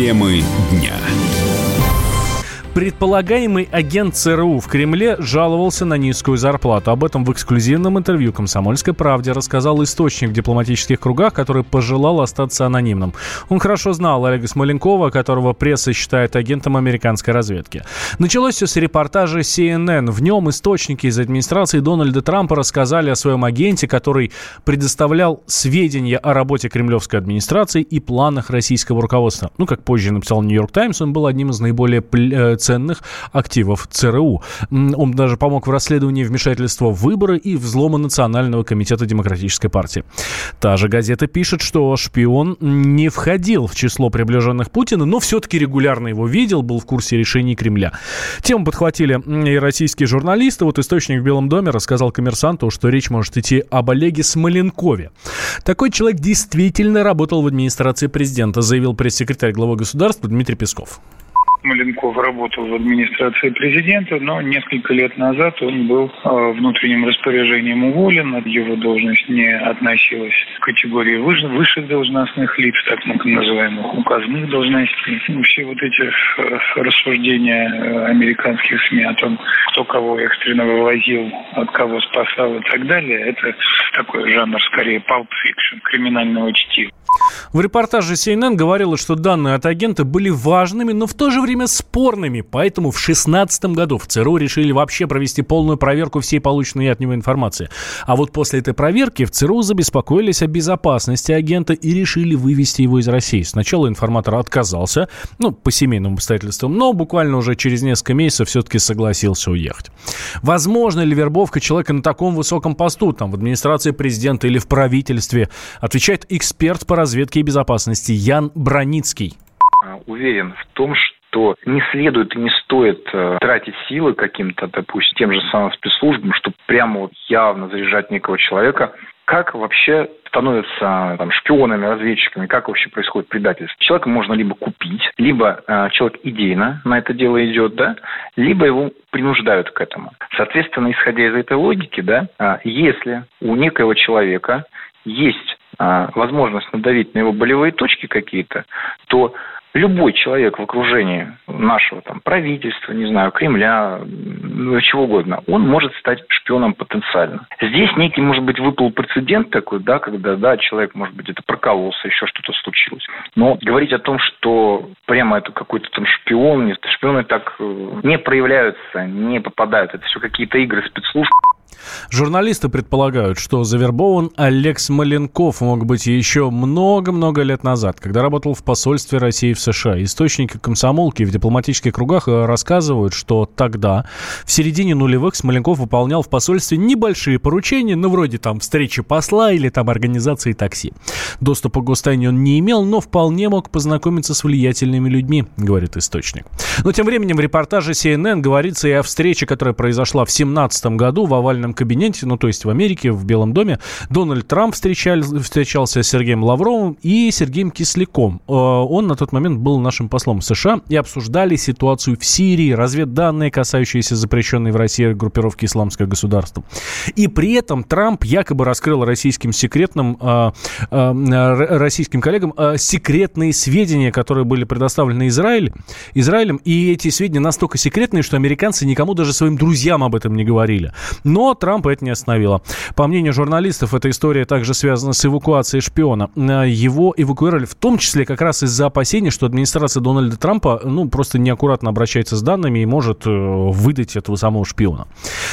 Темы дня. Предполагаемый агент ЦРУ в Кремле жаловался на низкую зарплату. Об этом в эксклюзивном интервью «Комсомольской правде» рассказал источник в дипломатических кругах, который пожелал остаться анонимным. Он хорошо знал Олега Смоленкова, которого пресса считает агентом американской разведки. Началось все с репортажа CNN. В нем источники из администрации Дональда Трампа рассказали о своем агенте, который предоставлял сведения о работе кремлевской администрации и планах российского руководства. Ну, как позже написал Нью-Йорк Таймс, он был одним из наиболее э, ценных активов ЦРУ. Он даже помог в расследовании вмешательства в выборы и взлома Национального комитета Демократической партии. Та же газета пишет, что шпион не входил в число приближенных Путина, но все-таки регулярно его видел, был в курсе решений Кремля. Тему подхватили и российские журналисты. Вот источник в Белом доме рассказал коммерсанту, что речь может идти об Олеге Смоленкове. Такой человек действительно работал в администрации президента, заявил пресс-секретарь главы государства Дмитрий Песков. Маленков работал в администрации президента, но несколько лет назад он был э, внутренним распоряжением уволен, его должность не относилась к категории высших должностных лиц, так называемых указанных должностей. Ну, все вот эти э, рассуждения э, американских СМИ о том, кто кого экстренно вывозил, от кого спасал и так далее, это такой жанр скорее pulp fiction, криминального чтива. В репортаже CNN говорилось, что данные от агента были важными, но в то же время спорными. Поэтому в 2016 году в ЦРУ решили вообще провести полную проверку всей полученной от него информации. А вот после этой проверки в ЦРУ забеспокоились о безопасности агента и решили вывести его из России. Сначала информатор отказался, ну, по семейным обстоятельствам, но буквально уже через несколько месяцев все-таки согласился уехать. Возможно ли вербовка человека на таком высоком посту, там, в администрации президента или в правительстве, отвечает эксперт по разведке и безопасности Ян Броницкий. А, уверен в том, что не следует и не стоит э, тратить силы каким-то, допустим, тем же самым спецслужбам, чтобы прямо вот явно заряжать некого человека. Как вообще становятся там, шпионами, разведчиками, как вообще происходит предательство. Человека можно либо купить, либо э, человек идейно на это дело идет, да, либо его принуждают к этому. Соответственно, исходя из этой логики, да, э, если у некоего человека есть возможность надавить на его болевые точки какие-то, то любой человек в окружении нашего там, правительства, не знаю, Кремля, ну, чего угодно, он может стать шпионом потенциально. Здесь некий, может быть, выпал прецедент такой, да, когда, да, человек, может быть, это прокололся, еще что-то случилось. Но говорить о том, что прямо это какой-то там шпион, нет, шпионы так э, не проявляются, не попадают. Это все какие-то игры спецслужб. Журналисты предполагают, что завербован Олег Смоленков мог быть еще много-много лет назад, когда работал в посольстве России в США. Источники комсомолки в дипломатических кругах э, рассказывают, что тогда, в середине нулевых, Смоленков выполнял в посольстве небольшие поручения, ну, вроде там встречи посла или там организации такси. Доступа к гостайне он не имел, но вполне мог познакомиться с влиятельными людьми, говорит источник. Но тем временем в репортаже CNN говорится и о встрече, которая произошла в 2017 году в овальном овальном кабинете, ну, то есть в Америке, в Белом доме, Дональд Трамп встречал, встречался с Сергеем Лавровым и Сергеем Кисляком. Э, он на тот момент был нашим послом США и обсуждали ситуацию в Сирии, разведданные, касающиеся запрещенной в России группировки «Исламское государство». И при этом Трамп якобы раскрыл российским секретным, э, э, российским коллегам секретные сведения, которые были предоставлены Израиль, Израилем, и эти сведения настолько секретные, что американцы никому даже своим друзьям об этом не говорили. Но Трампа это не остановило. По мнению журналистов, эта история также связана с эвакуацией шпиона. Э, его эвакуировали в том числе как раз из-за опасений, что администрация Дональда Трампа ну, просто неаккуратно обращается с данными и может э, выдать этого самого шпиона.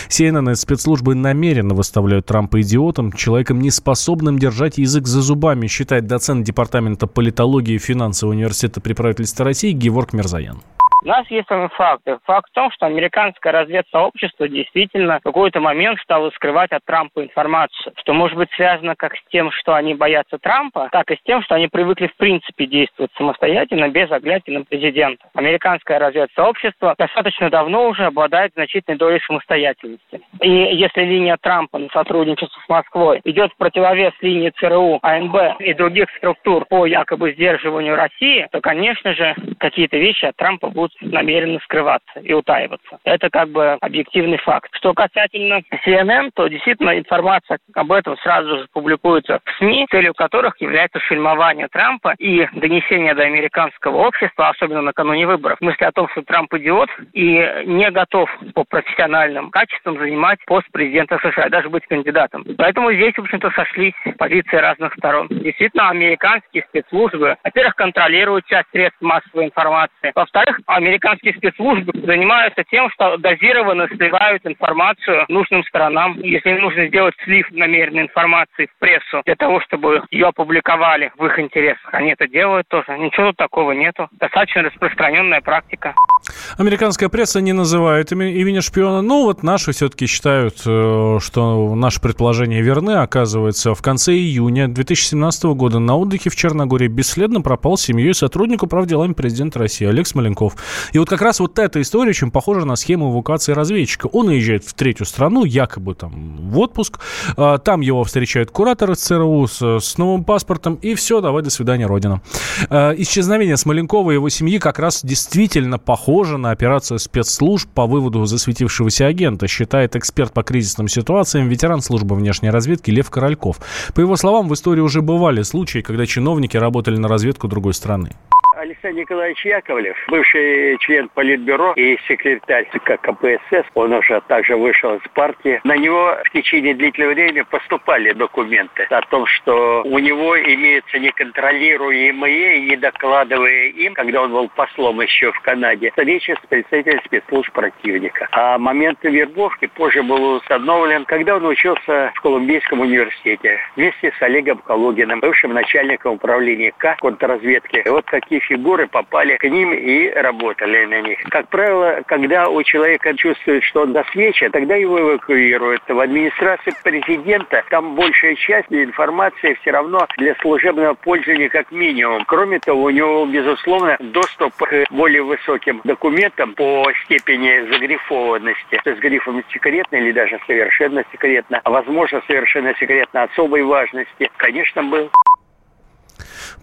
CNN и спецслужбы намеренно выставляют Трампа идиотом, человеком, неспособным держать язык за зубами, считает доцент Департамента политологии и финансового университета при правительстве России Геворг Мерзаян. У нас есть факты. Факт в том, что американское разведсообщество действительно в какой-то момент стало скрывать от Трампа информацию, что может быть связано как с тем, что они боятся Трампа, так и с тем, что они привыкли в принципе действовать самостоятельно, без оглядки на президента. Американское разведсообщество достаточно давно уже обладает значительной долей самостоятельности. И если линия Трампа на сотрудничество с Москвой идет в противовес линии ЦРУ, АНБ и других структур по якобы сдерживанию России, то, конечно же, какие-то вещи от Трампа будут намерены скрываться и утаиваться. Это как бы объективный факт. Что касательно CNN, то действительно информация об этом сразу же публикуется в СМИ, целью которых является фильмование Трампа и донесение до американского общества, особенно накануне выборов, мысли о том, что Трамп идиот и не готов по профессиональным качествам занимать пост президента США, даже быть кандидатом. Поэтому здесь, в общем-то, сошлись позиции разных сторон. Действительно, американские спецслужбы, во-первых, контролируют часть средств массовой информации. Во-вторых, американские спецслужбы занимаются тем, что дозированно сливают информацию нужным сторонам. Если им нужно сделать слив намеренной информации в прессу для того, чтобы ее опубликовали в их интересах, они это делают тоже. Ничего тут такого нету. Достаточно распространенная практика. Американская пресса не называет имени шпиона. Ну, вот наши все-таки считают, э, что наши предположения верны. Оказывается, в конце июня 2017 года на отдыхе в Черногории бесследно пропал семьей сотрудник управделами президента России Олег Смоленков. И вот как раз вот эта история очень похожа на схему эвакуации разведчика. Он уезжает в третью страну, якобы там в отпуск. А, там его встречают кураторы ЦРУ с, с новым паспортом. И все, давай, до свидания, Родина. А, исчезновение Смоленкова и его семьи как раз действительно похоже на операцию спецслужб по выводу засветившегося агента, считает эксперт по кризисным ситуациям, ветеран службы внешней разведки Лев Корольков. По его словам, в истории уже бывали случаи, когда чиновники работали на разведку другой страны. Александр Николаевич Яковлев, бывший член Политбюро и секретарь ЦК КПСС, он уже также вышел из партии. На него в течение длительного времени поступали документы о том, что у него имеются неконтролируемые, не докладывая им, когда он был послом еще в Канаде, встречи с представителями спецслужб противника. А момент вербовки позже был установлен, когда он учился в Колумбийском университете вместе с Олегом Калугиным, бывшим начальником управления К контрразведки. И вот такие фигуры фигуры попали к ним и работали на них. Как правило, когда у человека чувствует, что он досвечен, тогда его эвакуируют. В администрации президента там большая часть информации все равно для служебного пользования как минимум. Кроме того, у него, безусловно, доступ к более высоким документам по степени загрифованности. С грифом секретно или даже совершенно секретно, а возможно совершенно секретно особой важности, конечно, был.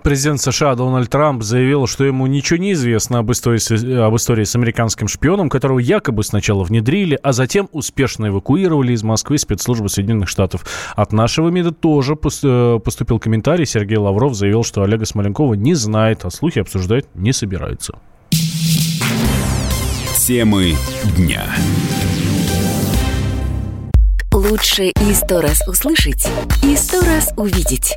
Президент США Дональд Трамп заявил, что ему ничего не известно об истории, об истории с американским шпионом, которого якобы сначала внедрили, а затем успешно эвакуировали из Москвы спецслужбы Соединенных Штатов. От нашего МИДа тоже э, поступил комментарий. Сергей Лавров заявил, что Олега Смоленкова не знает, а слухи обсуждать не собирается. Темы дня. Лучше и сто раз услышать, и сто раз увидеть.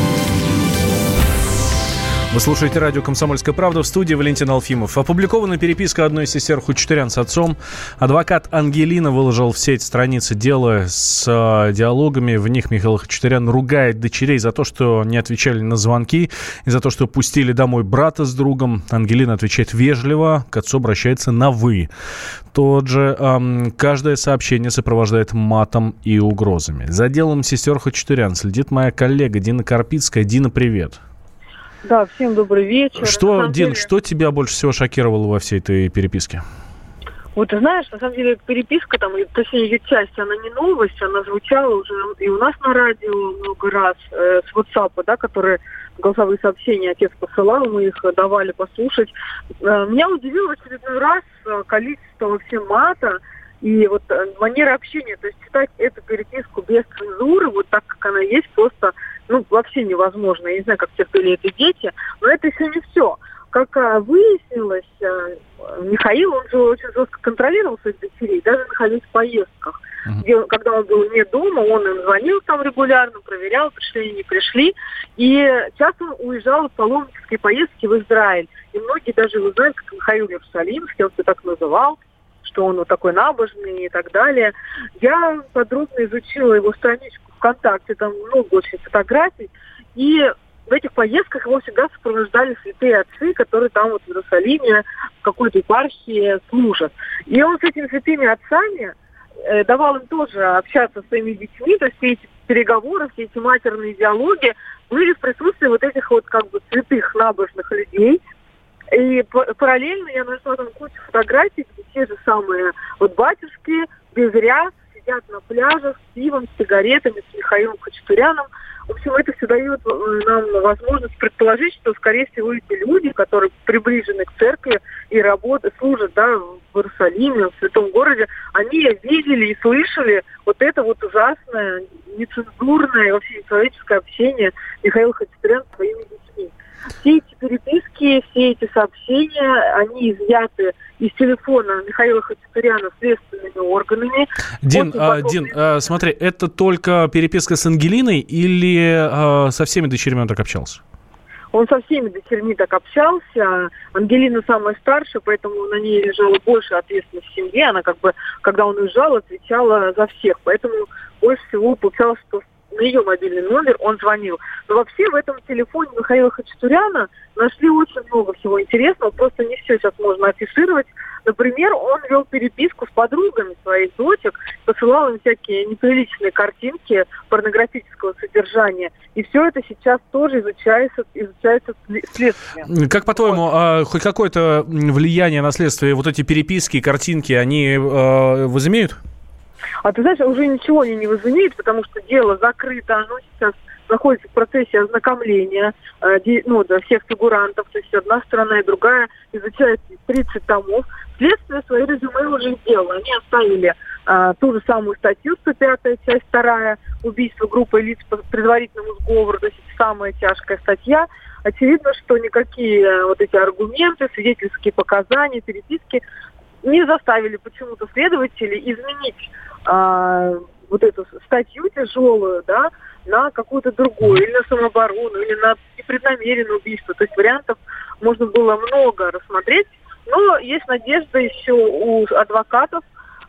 Вы слушаете радио «Комсомольская правда» в студии Валентин Алфимов. Опубликована переписка одной из сестер Хучатурян с отцом. Адвокат Ангелина выложил в сеть страницы дела с э, диалогами. В них Михаил Хачатурян ругает дочерей за то, что не отвечали на звонки и за то, что пустили домой брата с другом. Ангелина отвечает вежливо, к отцу обращается на «вы». Тот же эм, каждое сообщение сопровождает матом и угрозами. За делом сестер Хачатурян следит моя коллега Дина Карпицкая. Дина, привет. Да, всем добрый вечер. Что, Дин, деле... что тебя больше всего шокировало во всей этой переписке? Вот ты знаешь, на самом деле переписка, там, точнее ее часть, она не новость, она звучала уже и у нас на радио много раз э, с WhatsApp, да, которые голосовые сообщения отец посылал, мы их давали послушать. Э, меня удивило в очередной раз э, количество вообще мата и вот э, манера общения, то есть читать эту переписку без цензуры, вот так, как она есть, просто ну, вообще невозможно. Я не знаю, как терпели это дети, но это еще не все. Как а, выяснилось, а, Михаил, он же очень жестко контролировал своих дочерей, даже находясь в поездках. Uh-huh. Где, когда он был не дома, он им звонил там регулярно, проверял, пришли или не пришли. И часто он уезжал в паломнические поездки в Израиль. И многие даже его знают, как Михаил Иерусалимский, он себя так называл что он вот такой набожный и так далее. Я подробно изучила его страничку ВКонтакте, там много очень фотографий, и в этих поездках его всегда сопровождали святые отцы, которые там вот в Иерусалиме в какой-то епархии служат. И он с этими святыми отцами э, давал им тоже общаться с своими детьми, то есть все эти переговоры, все эти матерные диалоги были в присутствии вот этих вот как бы святых набожных людей. И параллельно я нашла там кучу фотографий, где те же самые вот батюшки без ряс сидят на пляжах с пивом, с сигаретами, с Михаилом Хачатуряном. В общем, это все дает э, нам возможность предположить, что, скорее всего, эти люди, которые приближены к церкви и работают, служат да, в Иерусалиме, в святом городе, они видели и слышали вот это вот ужасное, нецензурное, вообще человеческое общение Михаила Хачатуряна с своими детьми. Все эти переписки, все эти сообщения, они изъяты из телефона Михаила Хачатуряна следственными органами. Дин, а, Дин а, смотри, это только переписка с Ангелиной или а, со всеми дочерьми он так общался? Он со всеми дочерьми так общался. Ангелина самая старшая, поэтому на ней лежала больше ответственность в семье. Она как бы, когда он уезжал, отвечала за всех. Поэтому больше всего получалось, что на ее мобильный номер он звонил. Но вообще в этом телефоне Михаила Хачатуряна нашли очень много всего интересного, просто не все сейчас можно афишировать. Например, он вел переписку с подругами своих дочек, посылал им всякие неприличные картинки порнографического содержания. И все это сейчас тоже изучается, изучается следствием. Как по-твоему, вот. а, хоть какое-то влияние на следствие вот эти переписки, картинки, они э, возымеют? А ты знаешь, уже ничего не возымеют, потому что дело закрыто, оно сейчас находится в процессе ознакомления э, ну, да, всех фигурантов, то есть одна сторона и другая изучают 30 томов. Следствие свои резюме уже сделало. Они оставили э, ту же самую статью, 105 часть 2, убийство группы лиц по предварительному сговору, то есть самая тяжкая статья. Очевидно, что никакие э, вот эти аргументы, свидетельские показания, переписки не заставили почему-то следователей изменить а, вот эту статью тяжелую, да, на какую-то другую, или на самооборону, или на непреднамеренное убийство. То есть вариантов можно было много рассмотреть, но есть надежда еще у адвокатов,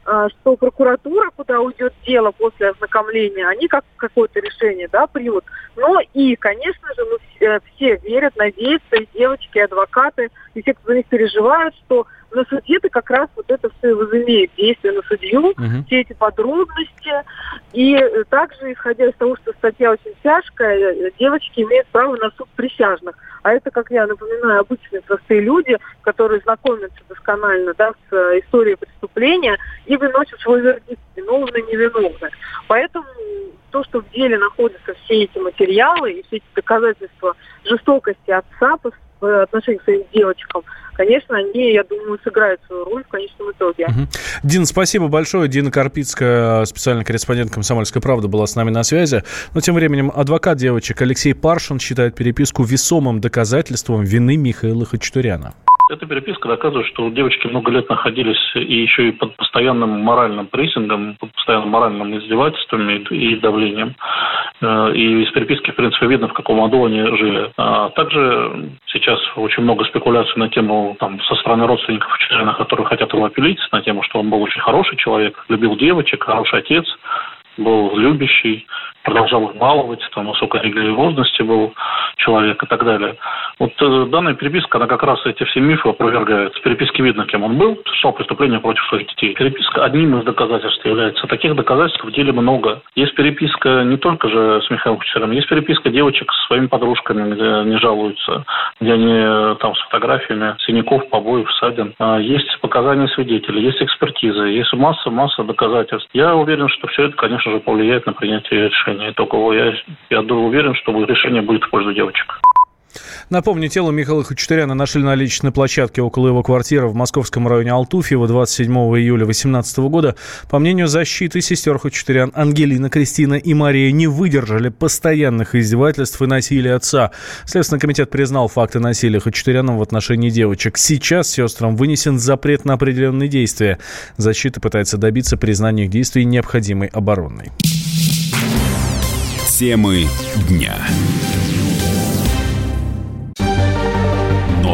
а, что прокуратура, куда уйдет дело после ознакомления, они как какое-то решение да, примут. Но и, конечно же, мы все верят, надеются, и девочки, и адвокаты, и те, кто за них переживают, что на суде-то как раз вот это все возымеет действие на судью, uh-huh. все эти подробности. И также, исходя из того, что статья очень тяжкая, девочки имеют право на суд присяжных. А это, как я напоминаю, обычные простые люди, которые знакомятся досконально да, с э, историей преступления и выносят свой вердикт, виновны, невиновны. Поэтому то, что в деле находятся все эти материалы и все эти доказательства жестокости отца по отношению к своим девочкам, конечно, они, я думаю, сыграют свою роль в конечном итоге. Угу. Дина, спасибо большое. Дина Карпицкая, специальный корреспондент «Комсомольской правды», была с нами на связи. Но тем временем адвокат девочек Алексей Паршин считает переписку весомым доказательством вины Михаила Хачатуряна. Эта переписка доказывает, что девочки много лет находились и еще и под постоянным моральным прессингом, под постоянным моральным издевательствами и давлением. Э, и из переписки, в принципе, видно, в каком аду они жили. А также сейчас очень много спекуляций на тему там, со стороны родственников члена, которые хотят его опилить, на тему, что он был очень хороший человек, любил девочек, хороший отец, был любящий, продолжал их баловать, там, высокой религиозности был человек и так далее. Вот э, данная переписка, она как раз эти все мифы опровергает. В переписке видно, кем он был, совершал преступление против своих детей. Переписка одним из доказательств является. Таких доказательств в деле много. Есть переписка не только же с Михаилом Кучером, есть переписка девочек с своими подружками, где они жалуются, где они э, там с фотографиями синяков, побоев, ссадин. А есть показания свидетелей, есть экспертизы, есть масса-масса доказательств. Я уверен, что все это, конечно же, повлияет на принятие решения. Итогового я, я уверен, что решение будет в пользу девочек. Напомню, тело Михаила Хачатуряна нашли на личной площадке около его квартиры в московском районе Алтуфьево 27 июля 2018 года. По мнению защиты, сестер Хачатурян Ангелина, Кристина и Мария не выдержали постоянных издевательств и насилия отца. Следственный комитет признал факты насилия Хачатуряна в отношении девочек. Сейчас сестрам вынесен запрет на определенные действия. Защита пытается добиться признания их действий необходимой обороной. Темы дня.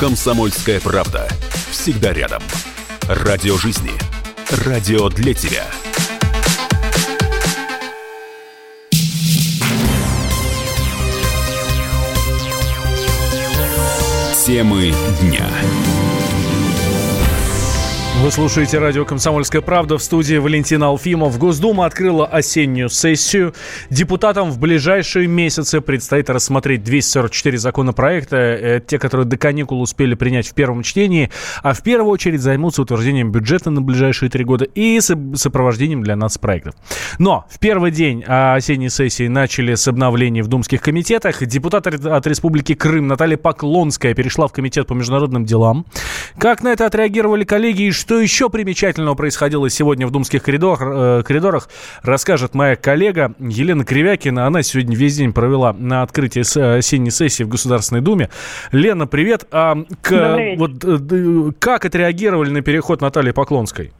«Комсомольская правда». Всегда рядом. Радио жизни. Радио для тебя. Темы дня. Вы слушаете радио «Комсомольская правда» в студии Валентина Алфимов. Госдума открыла осеннюю сессию. Депутатам в ближайшие месяцы предстоит рассмотреть 244 законопроекта, э, те, которые до каникул успели принять в первом чтении, а в первую очередь займутся утверждением бюджета на ближайшие три года и сопровождением для нас проектов. Но в первый день осенней сессии начали с обновлений в думских комитетах. Депутат от Республики Крым Наталья Поклонская перешла в Комитет по международным делам. Как на это отреагировали коллеги и что еще примечательного происходило сегодня в думских коридорах, э, коридорах расскажет моя коллега Елена Кривякина. Она сегодня весь день провела на открытии осенней сессии в Государственной Думе. Лена, привет. А, к, вот, э, как отреагировали на переход Натальи Поклонской?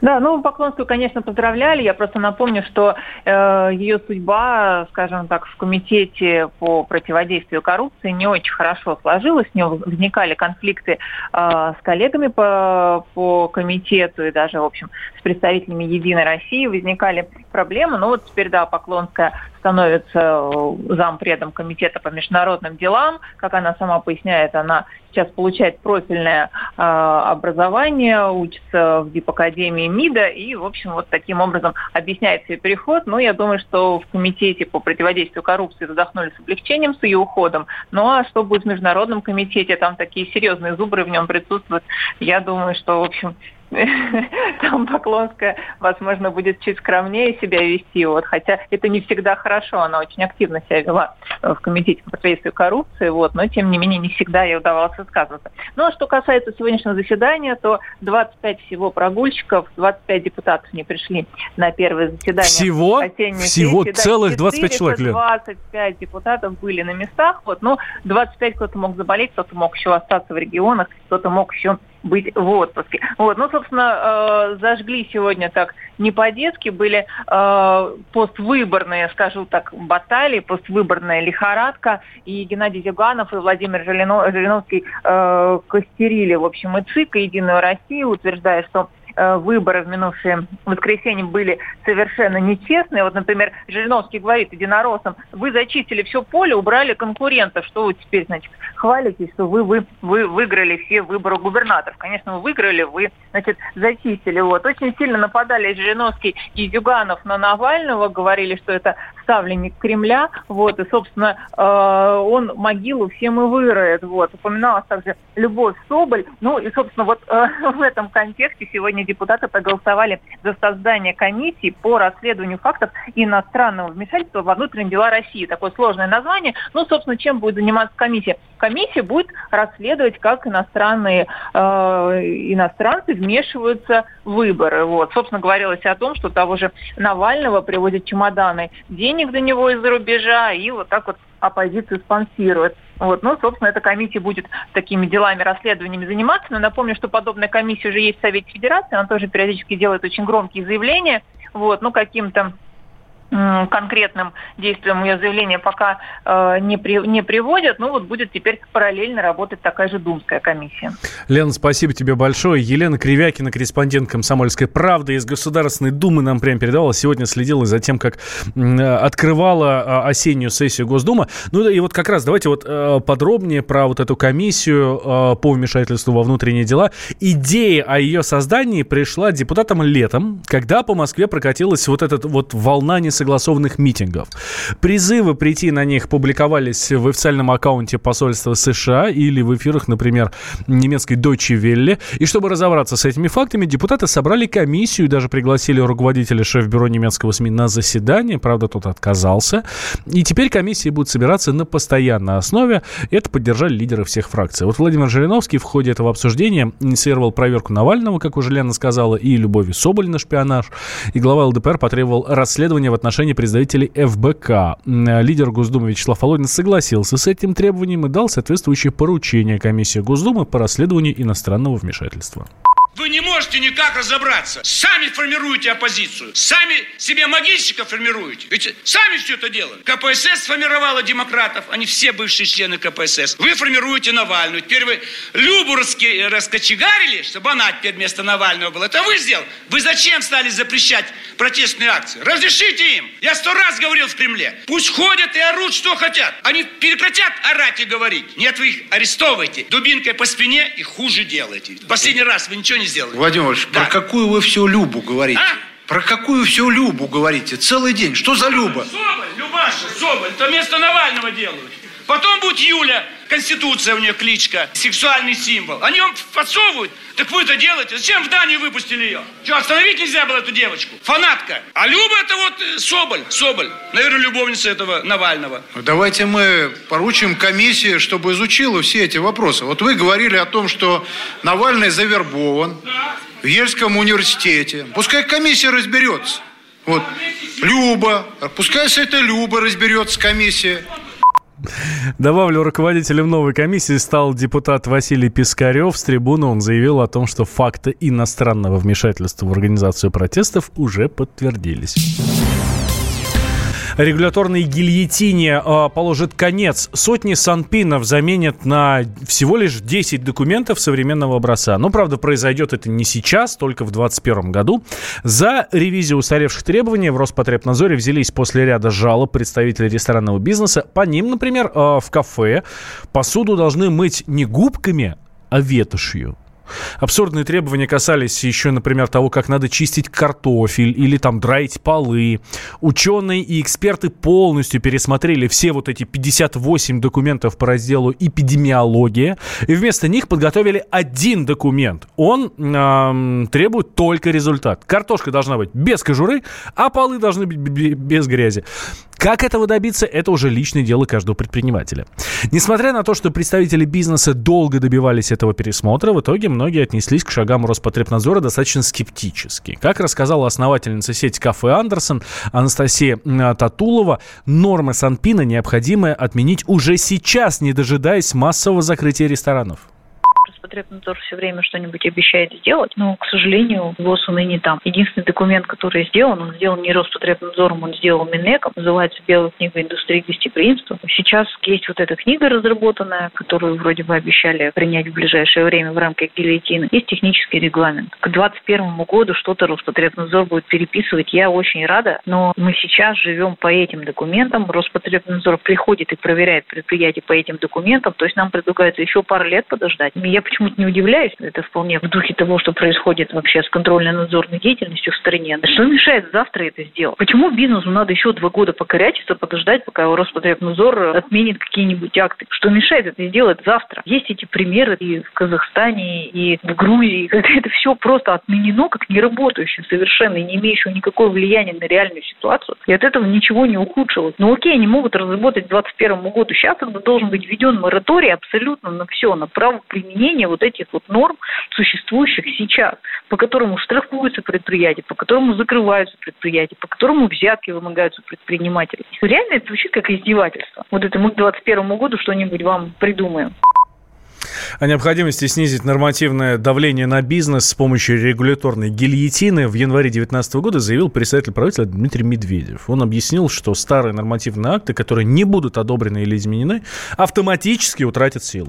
Да, ну Поклонскую, конечно, поздравляли. Я просто напомню, что э, ее судьба, скажем так, в комитете по противодействию коррупции не очень хорошо сложилась. У нее возникали конфликты э, с коллегами по, по комитету и даже, в общем, с представителями Единой России возникали проблемы. Ну вот теперь, да, Поклонская становится э, зампредом комитета по международным делам. Как она сама поясняет, она сейчас получает профильное э, образование, учится в Дипакадемии МИДа и, в общем, вот таким образом объясняет свой переход. Но я думаю, что в комитете по противодействию коррупции вздохнули с облегчением с ее уходом. Ну а что будет в международном комитете, там такие серьезные зубры в нем присутствуют. Я думаю, что, в общем, там Поклонская, возможно, будет чуть скромнее себя вести. Вот, хотя это не всегда хорошо, она очень активно себя вела в Комитете по противодействию коррупции, вот, но, тем не менее, не всегда ей удавалось высказываться. Ну, а что касается сегодняшнего заседания, то 25 всего прогульщиков, 25 депутатов не пришли на первое заседание. Всего? Всего сессии. целых 25 человек, Лен? 25 депутатов были на местах, вот, но 25 кто-то мог заболеть, кто-то мог еще остаться в регионах, кто-то мог еще быть в отпуске. Вот, ну, собственно, э, зажгли сегодня так не по-детски, были э, поствыборные, скажу так, баталии, поствыборная лихорадка, и Геннадий Зюганов и Владимир Жирино, Жириновский э, костерили, в общем, и ЦИК, и Единую Россию, утверждая, что выборы в минувшее воскресенье были совершенно нечестные. Вот, например, Жириновский говорит единороссам, вы зачистили все поле, убрали конкурентов. Что вы теперь, значит, хвалитесь, что вы, вы, вы выиграли все выборы губернаторов. Конечно, вы выиграли, вы, значит, зачистили. Вот. Очень сильно нападали Жириновский и Зюганов на Навального, говорили, что это ставленник Кремля, вот, и, собственно, э, он могилу всем и выроет, вот. Упоминалась также Любовь Соболь, ну, и, собственно, вот э, в этом контексте сегодня депутаты проголосовали за создание комиссии по расследованию фактов иностранного вмешательства во внутренние дела России. Такое сложное название. Ну, собственно, чем будет заниматься комиссия? Комиссия будет расследовать, как иностранные э, иностранцы вмешиваются в выборы. Вот. Собственно, говорилось о том, что того же Навального привозят чемоданы денег до него из-за рубежа и вот так вот оппозицию спонсирует. Вот. Ну, собственно, эта комиссия будет такими делами, расследованиями заниматься. Но напомню, что подобная комиссия уже есть в Совете Федерации. Она тоже периодически делает очень громкие заявления. Вот. Ну, каким-то конкретным действиям ее заявления пока э, не, при, не приводят, но вот будет теперь параллельно работать такая же Думская комиссия. Лена, спасибо тебе большое. Елена Кривякина, корреспондент «Комсомольской правды» из Государственной Думы нам прям передавала. Сегодня следила за тем, как открывала а, осеннюю сессию Госдумы. Ну и вот как раз давайте вот э, подробнее про вот эту комиссию э, по вмешательству во внутренние дела. Идея о ее создании пришла депутатам летом, когда по Москве прокатилась вот эта вот волна не согласованных митингов. Призывы прийти на них публиковались в официальном аккаунте посольства США или в эфирах, например, немецкой Deutsche Welle. И чтобы разобраться с этими фактами, депутаты собрали комиссию и даже пригласили руководителя шеф-бюро немецкого СМИ на заседание. Правда, тот отказался. И теперь комиссии будут собираться на постоянной основе. Это поддержали лидеры всех фракций. Вот Владимир Жириновский в ходе этого обсуждения инициировал проверку Навального, как уже Лена сказала, и Любови Соболь на шпионаж. И глава ЛДПР потребовал расследования в отношении отношении представителей ФБК. Лидер Госдумы Вячеслав Володин согласился с этим требованием и дал соответствующее поручение комиссии Госдумы по расследованию иностранного вмешательства. Вы не можете никак разобраться. Сами формируете оппозицию. Сами себе могильщиков формируете. Ведь сами все это делали. КПСС сформировала демократов. Они все бывшие члены КПСС. Вы формируете Навальную. Теперь вы Любу раски, раскочегарили, чтобы она теперь вместо Навального была. Это вы сделали. Вы зачем стали запрещать протестные акции? Разрешите им. Я сто раз говорил в Кремле. Пусть ходят и орут, что хотят. Они прекратят орать и говорить. Нет, вы их арестовываете. Дубинкой по спине и хуже делаете. Последний раз вы ничего не сделали. Владимир Владимирович, да. про какую вы всю Любу говорите? А? Про какую всю Любу говорите? Целый день. Что за Люба? Соболь, Любаша, Соболь. Это место Навального делают. Потом будет Юля, Конституция у нее кличка, сексуальный символ. Они вам подсовывают. Так вы это делаете. Зачем в Данию выпустили ее? Что, остановить нельзя было эту девочку? Фанатка. А Люба это вот э, Соболь. Соболь. Наверное, любовница этого Навального. Ну, давайте мы поручим комиссии, чтобы изучила все эти вопросы. Вот вы говорили о том, что Навальный завербован да. в Ельском университете. Пускай комиссия разберется. Вот. Люба. Пускай с этой Люба разберется комиссия. Добавлю, руководителем новой комиссии стал депутат Василий Пискарев. С трибуны он заявил о том, что факты иностранного вмешательства в организацию протестов уже подтвердились регуляторной гильотине э, положит конец. Сотни санпинов заменят на всего лишь 10 документов современного образца. Но, правда, произойдет это не сейчас, только в 2021 году. За ревизию устаревших требований в Роспотребнадзоре взялись после ряда жалоб представителей ресторанного бизнеса. По ним, например, э, в кафе посуду должны мыть не губками, а ветошью. Абсурдные требования касались еще, например, того, как надо чистить картофель или там драить полы. Ученые и эксперты полностью пересмотрели все вот эти 58 документов по разделу эпидемиология и вместо них подготовили один документ. Он эм, требует только результат. Картошка должна быть без кожуры, а полы должны быть без грязи. Как этого добиться, это уже личное дело каждого предпринимателя. Несмотря на то, что представители бизнеса долго добивались этого пересмотра, в итоге многие отнеслись к шагам Роспотребнадзора достаточно скептически. Как рассказала основательница сети «Кафе Андерсон» Анастасия Татулова, нормы Санпина необходимо отменить уже сейчас, не дожидаясь массового закрытия ресторанов. Роспотребнадзор все время что-нибудь обещает сделать, но, к сожалению, ВОЗ не там. Единственный документ, который сделан, он сделан не Роспотребнадзором, он сделан Минэком, называется «Белая книга индустрии гостеприимства». Сейчас есть вот эта книга разработанная, которую вроде бы обещали принять в ближайшее время в рамках гильотины. Есть технический регламент. К 2021 году что-то Роспотребнадзор будет переписывать. Я очень рада, но мы сейчас живем по этим документам. Роспотребнадзор приходит и проверяет предприятия по этим документам. То есть нам предлагается еще пару лет подождать. Я почему-то не удивляюсь. Это вполне в духе того, что происходит вообще с контрольно-надзорной деятельностью в стране. Что мешает завтра это сделать? Почему бизнесу надо еще два года покорячиться, подождать, пока Роспотребнадзор отменит какие-нибудь акты? Что мешает это сделать завтра? Есть эти примеры и в Казахстане, и в Грузии, когда это все просто отменено как неработающее совершенно, и не имеющее никакого влияния на реальную ситуацию. И от этого ничего не ухудшилось. Но окей, они могут разработать к 2021 году. Сейчас тогда должен быть введен мораторий абсолютно на все, на право применения нарушение вот этих вот норм, существующих сейчас, по которому штрафуются предприятия, по которому закрываются предприятия, по которому взятки вымогаются предпринимателей. Реально это звучит как издевательство. Вот это мы к 2021 году что-нибудь вам придумаем о необходимости снизить нормативное давление на бизнес с помощью регуляторной гильотины в январе 2019 года заявил представитель правительства Дмитрий Медведев. Он объяснил, что старые нормативные акты, которые не будут одобрены или изменены, автоматически утратят силу.